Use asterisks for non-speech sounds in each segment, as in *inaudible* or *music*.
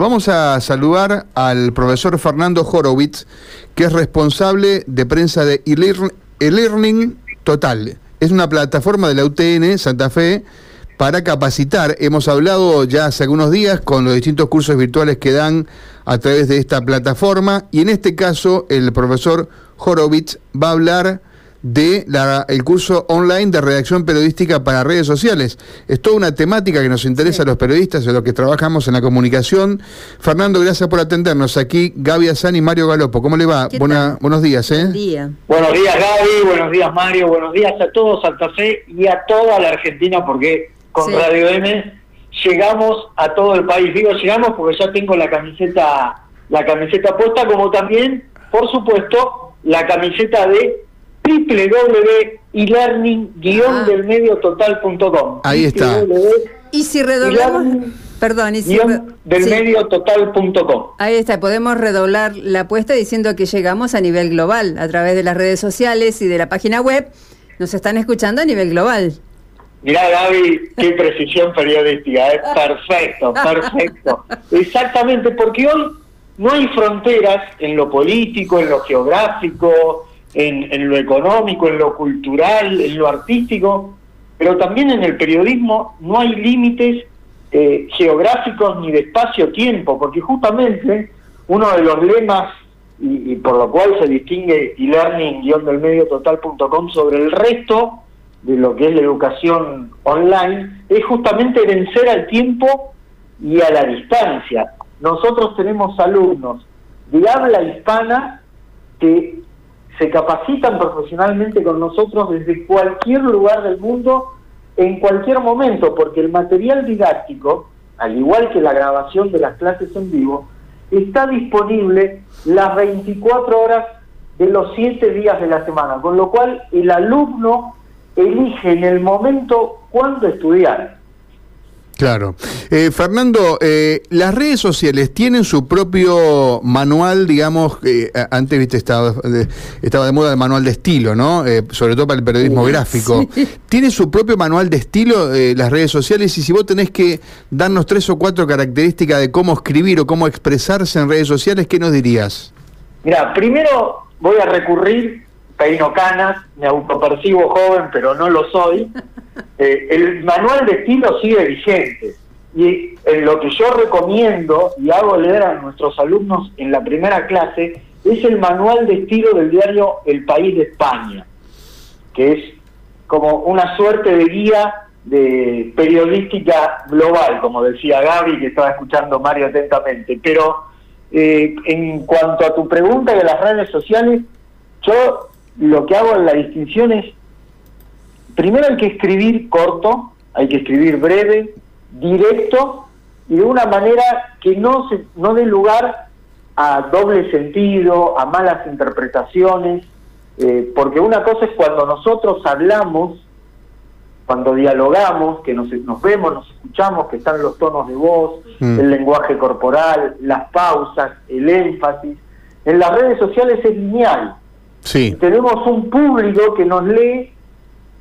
Vamos a saludar al profesor Fernando Horowitz, que es responsable de prensa de e-learning Total. Es una plataforma de la UTN Santa Fe para capacitar. Hemos hablado ya hace algunos días con los distintos cursos virtuales que dan a través de esta plataforma y en este caso el profesor Horowitz va a hablar de la, el curso online de redacción periodística para redes sociales. Es toda una temática que nos interesa a los periodistas, de los que trabajamos en la comunicación. Fernando, gracias por atendernos. Aquí Gaby Azán y Mario Galopo. ¿Cómo le va? buenos días. ¿eh? día. Buenos días Gaby, buenos días Mario, buenos días a todos Santa Fe y a toda la Argentina porque con Radio M llegamos a todo el país. Digo llegamos porque ya tengo la camiseta, la camiseta puesta, como también, por supuesto, la camiseta de www.elearning-delmediototal.com. Ahí está. Y si redoblamos... Perdón, y si delmediototal.com. Ahí está, podemos redoblar la apuesta diciendo que llegamos a nivel global a través de las redes sociales y de la página web. Nos están escuchando a nivel global. Mirá, Gaby, qué precisión periodística, es perfecto, *laughs* perfecto. Exactamente, porque hoy no hay fronteras en lo político, en lo geográfico, en, lo económico, en lo cultural, en lo artístico, pero también en el periodismo no hay límites eh, geográficos ni de espacio-tiempo, porque justamente uno de los lemas y, por lo cual se distingue e-learning-total.com sobre el resto de lo que es la educación online es justamente vencer al tiempo y a la distancia. Nosotros tenemos alumnos de habla hispana que se capacitan profesionalmente con nosotros desde cualquier lugar del mundo, en cualquier momento, porque el material didáctico, al igual que la grabación de las clases en vivo, está disponible las 24 horas de los 7 días de la semana, con lo cual el alumno elige en el momento cuándo estudiar. Claro. Eh, Fernando, eh, las redes sociales tienen su propio manual, digamos, eh, antes viste estaba de, estaba de moda el manual de estilo, ¿no? sobre todo para el periodismo gráfico. ¿Tiene su propio manual de estilo las redes sociales? Y si vos tenés que darnos tres o cuatro características de cómo escribir o cómo expresarse en redes sociales, ¿qué nos dirías? Mira, primero voy a recurrir, peino canas, me autopercibo joven, pero no lo soy. *laughs* Eh, el manual de estilo sigue vigente. Y en lo que yo recomiendo y hago leer a nuestros alumnos en la primera clase es el manual de estilo del diario El País de España, que es como una suerte de guía de periodística global, como decía Gaby, que estaba escuchando Mario atentamente. Pero eh, en cuanto a tu pregunta de las redes sociales, yo lo que hago en la distinción es primero hay que escribir corto, hay que escribir breve, directo y de una manera que no, se, no dé lugar a doble sentido, a malas interpretaciones, eh, porque una cosa es cuando nosotros hablamos, cuando dialogamos, que nos, nos vemos, nos escuchamos, que están los tonos de voz, mm. el lenguaje corporal, las pausas, el énfasis. En las redes sociales es lineal. Sí. Tenemos un público que nos lee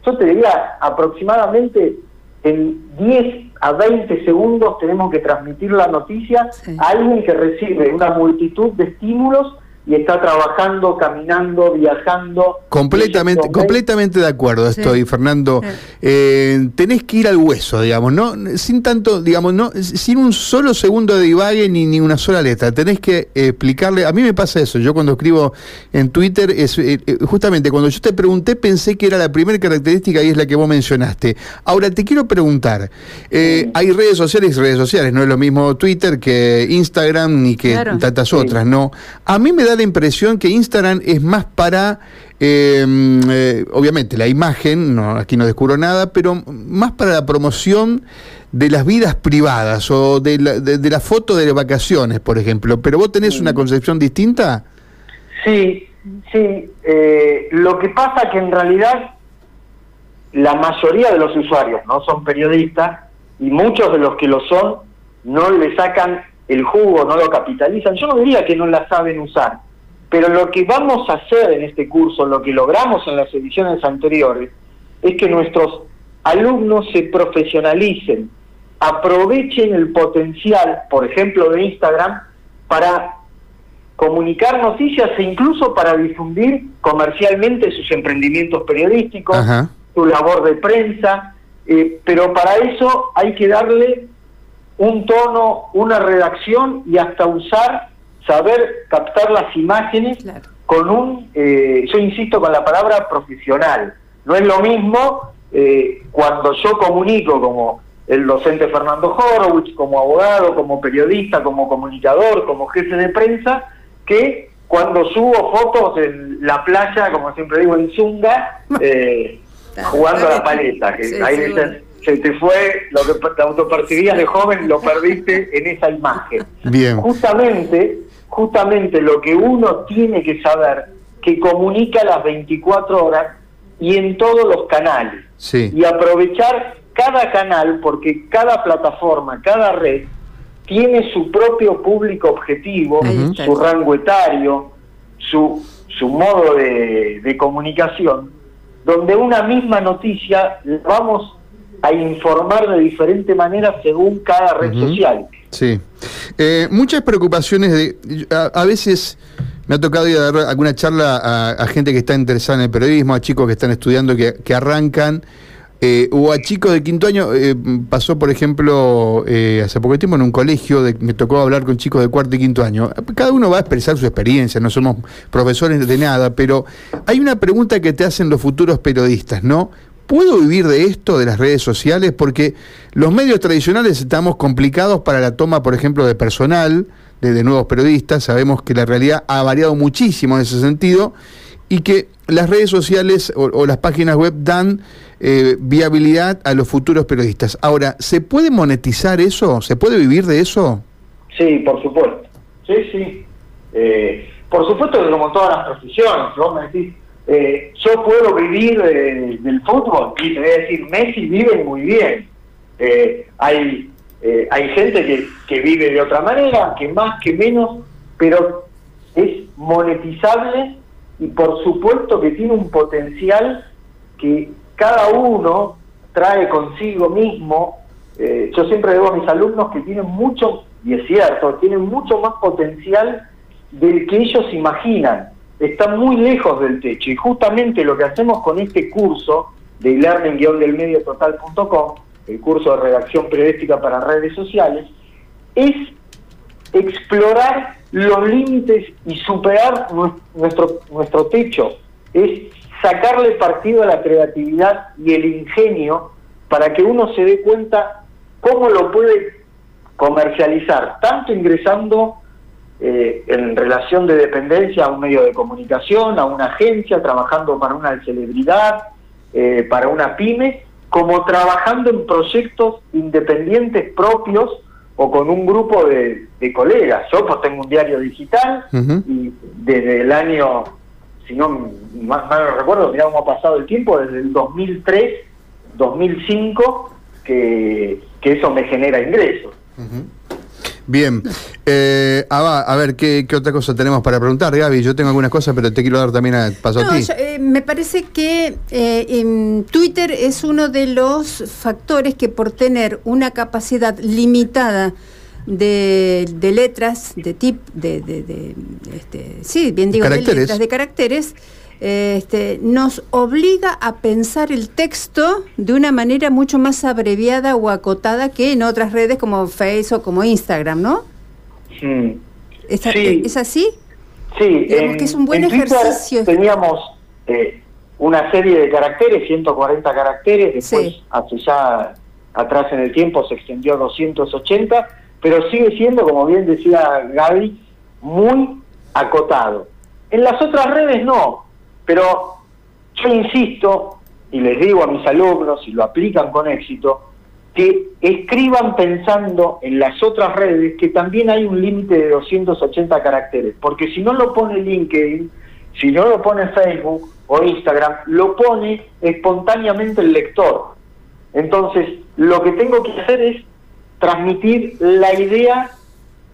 yo te diría, aproximadamente en 10 a 20 segundos tenemos que transmitir la noticia a alguien que recibe una multitud de estímulos y está trabajando, caminando, viajando. Completamente, completamente de acuerdo estoy, Fernando. Eh, tenés que ir al hueso, digamos, no, sin tanto, digamos, no, sin un solo segundo de divague ni, ni una sola letra. Tenés que explicarle. A mí me pasa eso. Yo cuando escribo en Twitter, es eh, eh, justamente cuando yo te pregunté pensé que era la primera característica y es la que vos mencionaste. Ahora te quiero preguntar. Hay redes sociales y redes sociales. No es lo mismo Twitter que Instagram ni que tantas otras, ¿no? A mí me da la impresión que Instagram es más para, em, eh, obviamente, la imagen, no, aquí no descubro nada, pero más para la promoción de las vidas privadas o de la, de, la foto de vacaciones, por ejemplo. ¿Pero vos tenés una concepción distinta? Sí, sí. Eh, lo que pasa que en realidad la mayoría de los usuarios no son periodistas y muchos de los que lo son no le sacan el jugo, no lo capitalizan. Yo no diría que no la saben usar, pero lo que vamos a hacer en este curso, lo que logramos en las ediciones anteriores, es que nuestros alumnos se profesionalicen aprovechen el potencial, por ejemplo, de Instagram, para comunicar noticias e incluso para difundir comercialmente sus emprendimientos periodísticos, su labor de prensa, eh, pero para eso hay que darle un tono, una redacción y hasta usar, saber captar las imágenes con un, eh, yo insisto con la palabra profesional. No es lo mismo eh, cuando yo comunico como el docente Fernando Horowitz, como abogado, como periodista, como comunicador, como jefe de prensa, que cuando subo fotos en la playa, como siempre digo, en Zunga, *laughs* eh, jugando a la paleta, que ahí se te fue lo que te autopercibías de joven, lo perdiste *laughs* en esa imagen. Bien. Justamente, justamente lo que uno tiene que saber, que comunica las 24 horas y en todos los canales. Y aprovechar cada canal, porque cada plataforma, cada red, tiene su propio público objetivo, su rango etario, su, su modo de, de comunicación, donde una misma noticia la vamos a informar de diferente manera según cada red social. Sí. Eh, muchas preocupaciones de... A, veces me ha tocado ir a dar alguna charla a, gente que está interesada en el periodismo, a chicos que están estudiando, que, que arrancan eh, o a chicos de quinto año, eh, pasó por ejemplo eh, hace poco tiempo en un colegio, me tocó hablar con chicos de cuarto y quinto año. Cada uno va a expresar su experiencia, no somos profesores de nada, pero hay una pregunta que te hacen los futuros periodistas, ¿no? ¿Puedo vivir de esto, de las redes sociales? Porque los medios tradicionales estamos complicados para la toma, por ejemplo, de personal, de, nuevos periodistas. Sabemos que la realidad ha variado muchísimo en ese sentido y que las redes sociales o, las páginas web dan eh, viabilidad a los futuros periodistas. Ahora, ¿se puede monetizar eso? ¿Se puede vivir de eso? Sí, por supuesto. Sí, sí. Eh, por supuesto que como todas las profesiones, vos me decís, eh, yo puedo vivir del fútbol y te voy a decir, Messi vive muy bien. hay hay gente que, que vive de otra manera, que más, que menos, pero es monetizable y por supuesto que tiene un potencial que cada uno trae consigo mismo. Eh, yo siempre digo a mis alumnos que tienen mucho, y es cierto, tienen mucho más potencial del que ellos imaginan. Están muy lejos del techo y justamente lo que hacemos con este curso de learning-delmediototal.com, el curso de redacción periodística para redes sociales, es explorar los límites y superar nuestro, nuestro techo. Es sacarle partido a la creatividad y el ingenio para que uno se dé cuenta cómo lo puede comercializar, tanto ingresando eh, en relación de dependencia a un medio de comunicación, a una agencia, trabajando para una celebridad, eh, para una pyme, como trabajando en proyectos independientes propios o con un grupo de, colegas. Yo pues tengo un diario digital y desde el año, si no más mal no recuerdo, mirá cómo ha pasado el tiempo, desde el 2003, 2005, que, que eso me genera ingresos. Bien. Eh, a ver, ¿qué, otra cosa tenemos para preguntar, Gaby? Yo tengo algunas cosas, pero te quiero dar también a, paso a ti. Eh, me parece que eh, Twitter es uno de los factores que por tener una capacidad limitada de, letras, de tip, de, de, este, sí, bien digo, de letras, de caracteres, este, nos obliga a pensar el texto de una manera mucho más abreviada o acotada que en otras redes como Facebook o como Instagram, ¿no? sí. ¿Es, así? Sí, que es un buen ejercicio. Teníamos eh, una serie de caracteres, 140 caracteres, después hace ya atrás en el tiempo se extendió a 280, pero sigue siendo, como bien decía Gaby, muy acotado. En las otras redes no, pero yo insisto, y les digo a mis alumnos, y lo aplican con éxito, que escriban pensando en las otras redes que también hay un límite de 280 caracteres, porque si no lo pone LinkedIn, si no lo pone Facebook o Instagram, lo pone espontáneamente el lector. Entonces, lo que tengo que hacer es transmitir la idea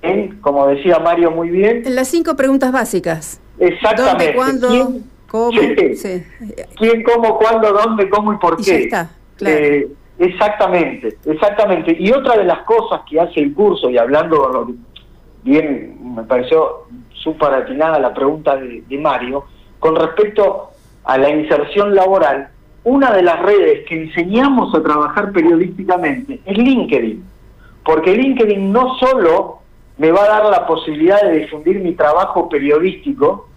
en, como decía Mario muy bien, en las cinco preguntas básicas. Exactamente. ¿Cómo? ¿Quién, cómo, cuándo, dónde, cómo y por qué? está, claro. Eh, Exactamente, exactamente. Y otra de las cosas que hace el curso, y hablando bien, me pareció súper atinada la pregunta de, Mario, con respecto a la inserción laboral, una de las redes que enseñamos a trabajar periodísticamente es LinkedIn, porque LinkedIn no solo me va a dar la posibilidad de difundir mi trabajo periodístico,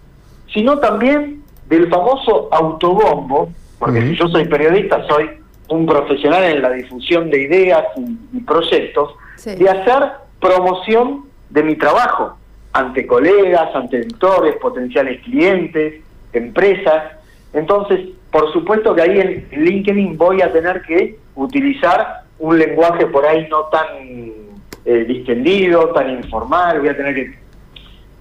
sino también del famoso autobombo, porque si yo soy periodista, soy un profesional en la difusión de ideas y, proyectos, de hacer promoción de mi trabajo ante colegas, ante editores, potenciales clientes, empresas. Entonces, por supuesto que ahí en LinkedIn voy a tener que utilizar un lenguaje por ahí no tan eh, distendido, tan informal, voy a tener que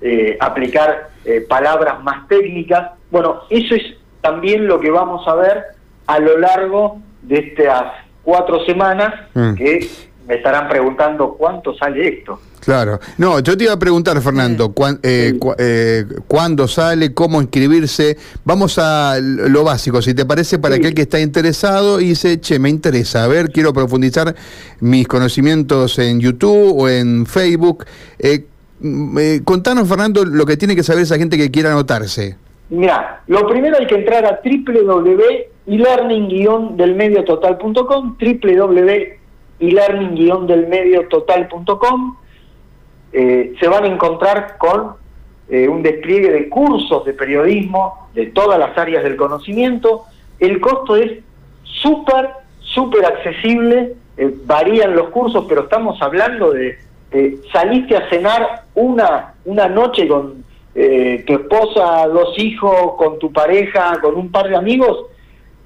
eh, aplicar eh, palabras más técnicas. Bueno, eso es también lo que vamos a ver a lo largo de estas cuatro semanas mm. que me estarán preguntando cuánto sale esto. Claro. No, yo te iba a preguntar, Fernando, eh, eh, cuándo sale, cómo inscribirse. Vamos a lo básico, si te parece, para aquel que está interesado y dice, che, me interesa, a ver, quiero profundizar mis conocimientos en YouTube o en Facebook. Eh, mm, contanos, Fernando, lo que tiene que saber esa gente que quiera anotarse. Mira, lo primero hay que entrar a www.elearning-delmediototal.com, www.elearning-delmediototal.com. Eh, se van a encontrar con eh, un despliegue de cursos de periodismo de todas las áreas del conocimiento. El costo es súper, súper accesible, eh, varían los cursos, pero estamos hablando de saliste a cenar una, una noche con eh, tu esposa, dos hijos, con tu pareja, con un par de amigos,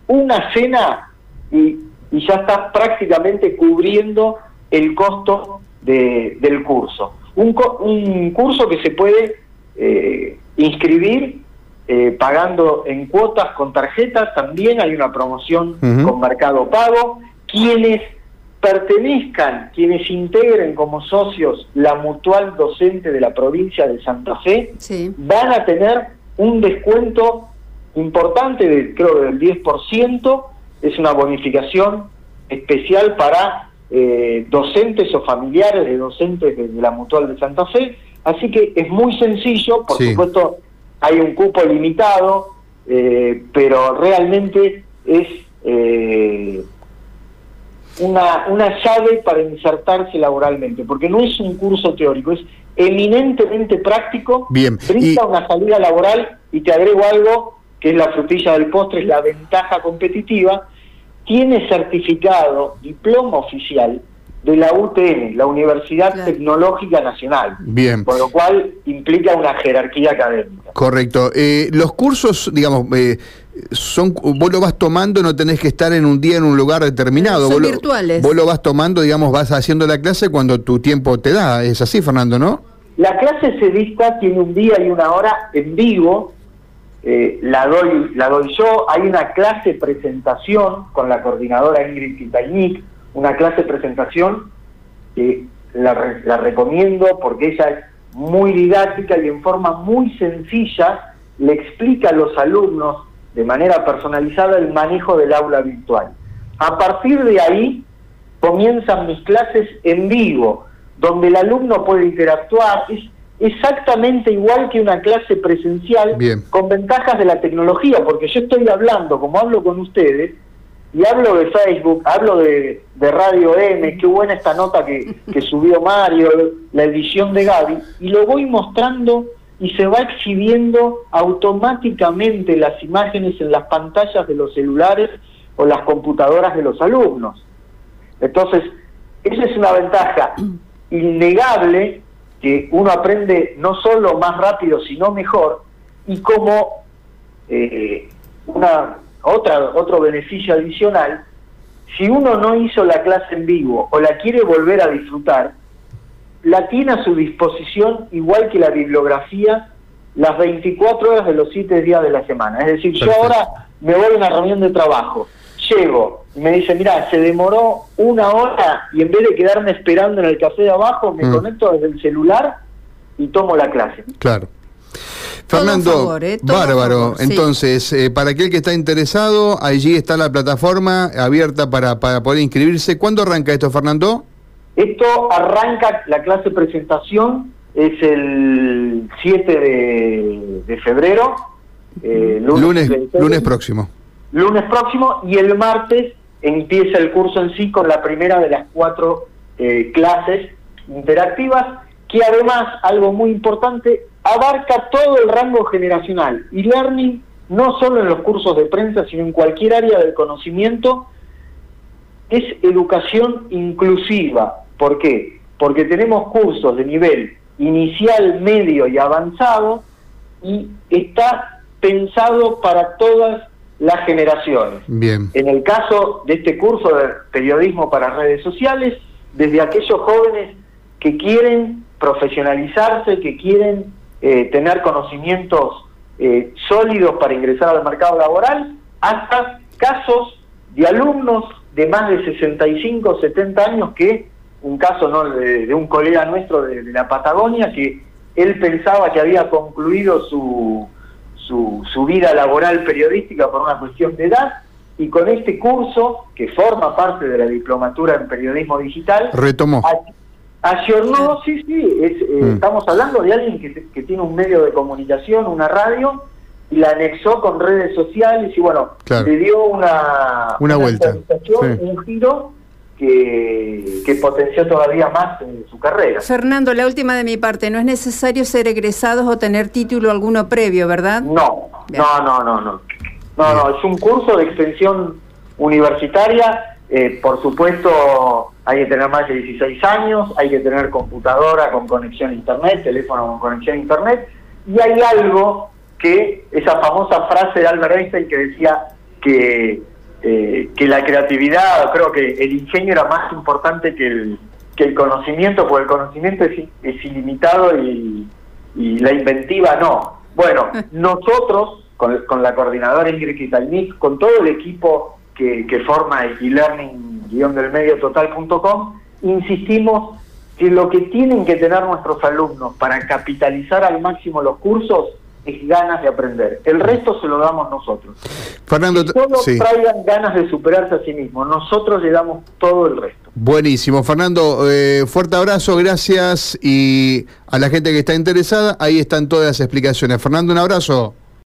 una cena y, ya estás prácticamente cubriendo el costo del curso. Un, un, curso que se puede eh, inscribir eh, pagando en cuotas con tarjetas, también hay una promoción con Mercado Pago. Quienes pertenezcan, quienes integren como socios la mutual docente de la provincia de Santa Fe, van a tener un descuento importante, de, creo del 10%, es una bonificación especial para eh, docentes o familiares de docentes de, la mutual de Santa Fe, así que es muy sencillo, por supuesto hay un cupo limitado, eh, pero realmente es... Eh, una, una llave para insertarse laboralmente, porque no es un curso teórico, es eminentemente práctico, Bien. brinda una salida laboral y te agrego algo que es la frutilla del postre, es la ventaja competitiva, tiene certificado, diploma oficial de la UTN, la Universidad Tecnológica Nacional. Bien. Con lo cual implica una jerarquía académica. Correcto. Eh, los cursos, digamos, eh, son vos lo vas tomando, no tenés que estar en un día en un lugar determinado. Son virtuales. vos lo vas tomando, digamos, vas haciendo la clase cuando tu tiempo te da. Es así, Fernando, ¿no? La clase se dicta, tiene un día y una hora en vivo. Eh, la doy la doy yo. Hay una clase presentación con la coordinadora Ingrid Quintañic, una clase presentación que la, la recomiendo porque ella es muy didáctica y en forma muy sencilla le explica a los alumnos de manera personalizada el manejo del aula virtual. A partir de ahí comienzan mis clases en vivo, donde el alumno puede interactuar, es exactamente igual que una clase presencial, con ventajas de la tecnología, porque yo estoy hablando, como hablo con ustedes, y hablo de Facebook, hablo de, Radio M, qué buena esta nota que, que subió Mario, la edición de Gaby, y lo voy mostrando y se va exhibiendo automáticamente las imágenes en las pantallas de los celulares o las computadoras de los alumnos. Entonces, esa es una ventaja innegable que uno aprende no solo más rápido, sino mejor, y como eh, una, otra, otro beneficio adicional, si uno no hizo la clase en vivo o la quiere volver a disfrutar, la tiene a su disposición igual que la bibliografía las 24 horas de los 7 días de la semana. Es decir, yo ahora me voy a una reunión de trabajo, llego y me dice, mira, se demoró una hora y en vez de quedarme esperando en el café de abajo, me mm. conecto desde el celular y tomo la clase. Claro. Fernando, ¿eh? bárbaro. Entonces, eh, para aquel que está interesado, allí está la plataforma abierta para, para poder inscribirse. ¿Cuándo arranca esto, Fernando? Esto arranca, la clase presentación es el 7 de, febrero. Eh, lunes, lunes, próximo. Lunes próximo y el martes empieza el curso en sí con la primera de las cuatro eh, clases interactivas, que además, algo muy importante, abarca todo el rango generacional. Y learning no solo en los cursos de prensa, sino en cualquier área del conocimiento, es educación inclusiva. ¿Por qué? Porque tenemos cursos de nivel inicial, medio y avanzado y está pensado para todas las generaciones. Bien. En el caso de este curso de periodismo para redes sociales, desde aquellos jóvenes que quieren profesionalizarse, que quieren eh, tener conocimientos eh, sólidos para ingresar al mercado laboral, hasta casos de alumnos de más de 65, 70 años que un caso ¿no? de, un colega nuestro de, la Patagonia que él pensaba que había concluido su, su, su, vida laboral periodística por una cuestión de edad y con este curso, que forma parte de la diplomatura en periodismo digital, retomó. Ayornó, sí, sí, es, eh, mm. estamos hablando de alguien que, que, tiene un medio de comunicación, una radio, y la anexó con redes sociales y bueno, le dio una, una, vuelta, un giro que, potenció todavía más en su carrera. Fernando, la última de mi parte, no es necesario ser egresados o tener título alguno previo, ¿verdad? No, no, no, no, no. No, no, es un curso de extensión universitaria, eh, por supuesto hay que tener más de 16 años, hay que tener computadora con conexión a internet, teléfono con conexión a internet, y hay algo que, esa famosa frase de Albert Einstein que decía que eh, que la creatividad, creo que el ingenio era más importante que el, que el conocimiento, porque el conocimiento es, ilimitado y, la inventiva no. Bueno, *laughs* nosotros, con, con la coordinadora Ingrid Kitalnik, con todo el equipo que, que forma e-learning-del total.com, insistimos que lo que tienen que tener nuestros alumnos para capitalizar al máximo los cursos es ganas de aprender. El resto se lo damos nosotros. Fernando, todos traigan ganas de superarse a sí mismos. Nosotros le damos todo el resto. Buenísimo. Fernando, eh, fuerte abrazo, gracias. Y a la gente que está interesada, ahí están todas las explicaciones. Fernando, un abrazo.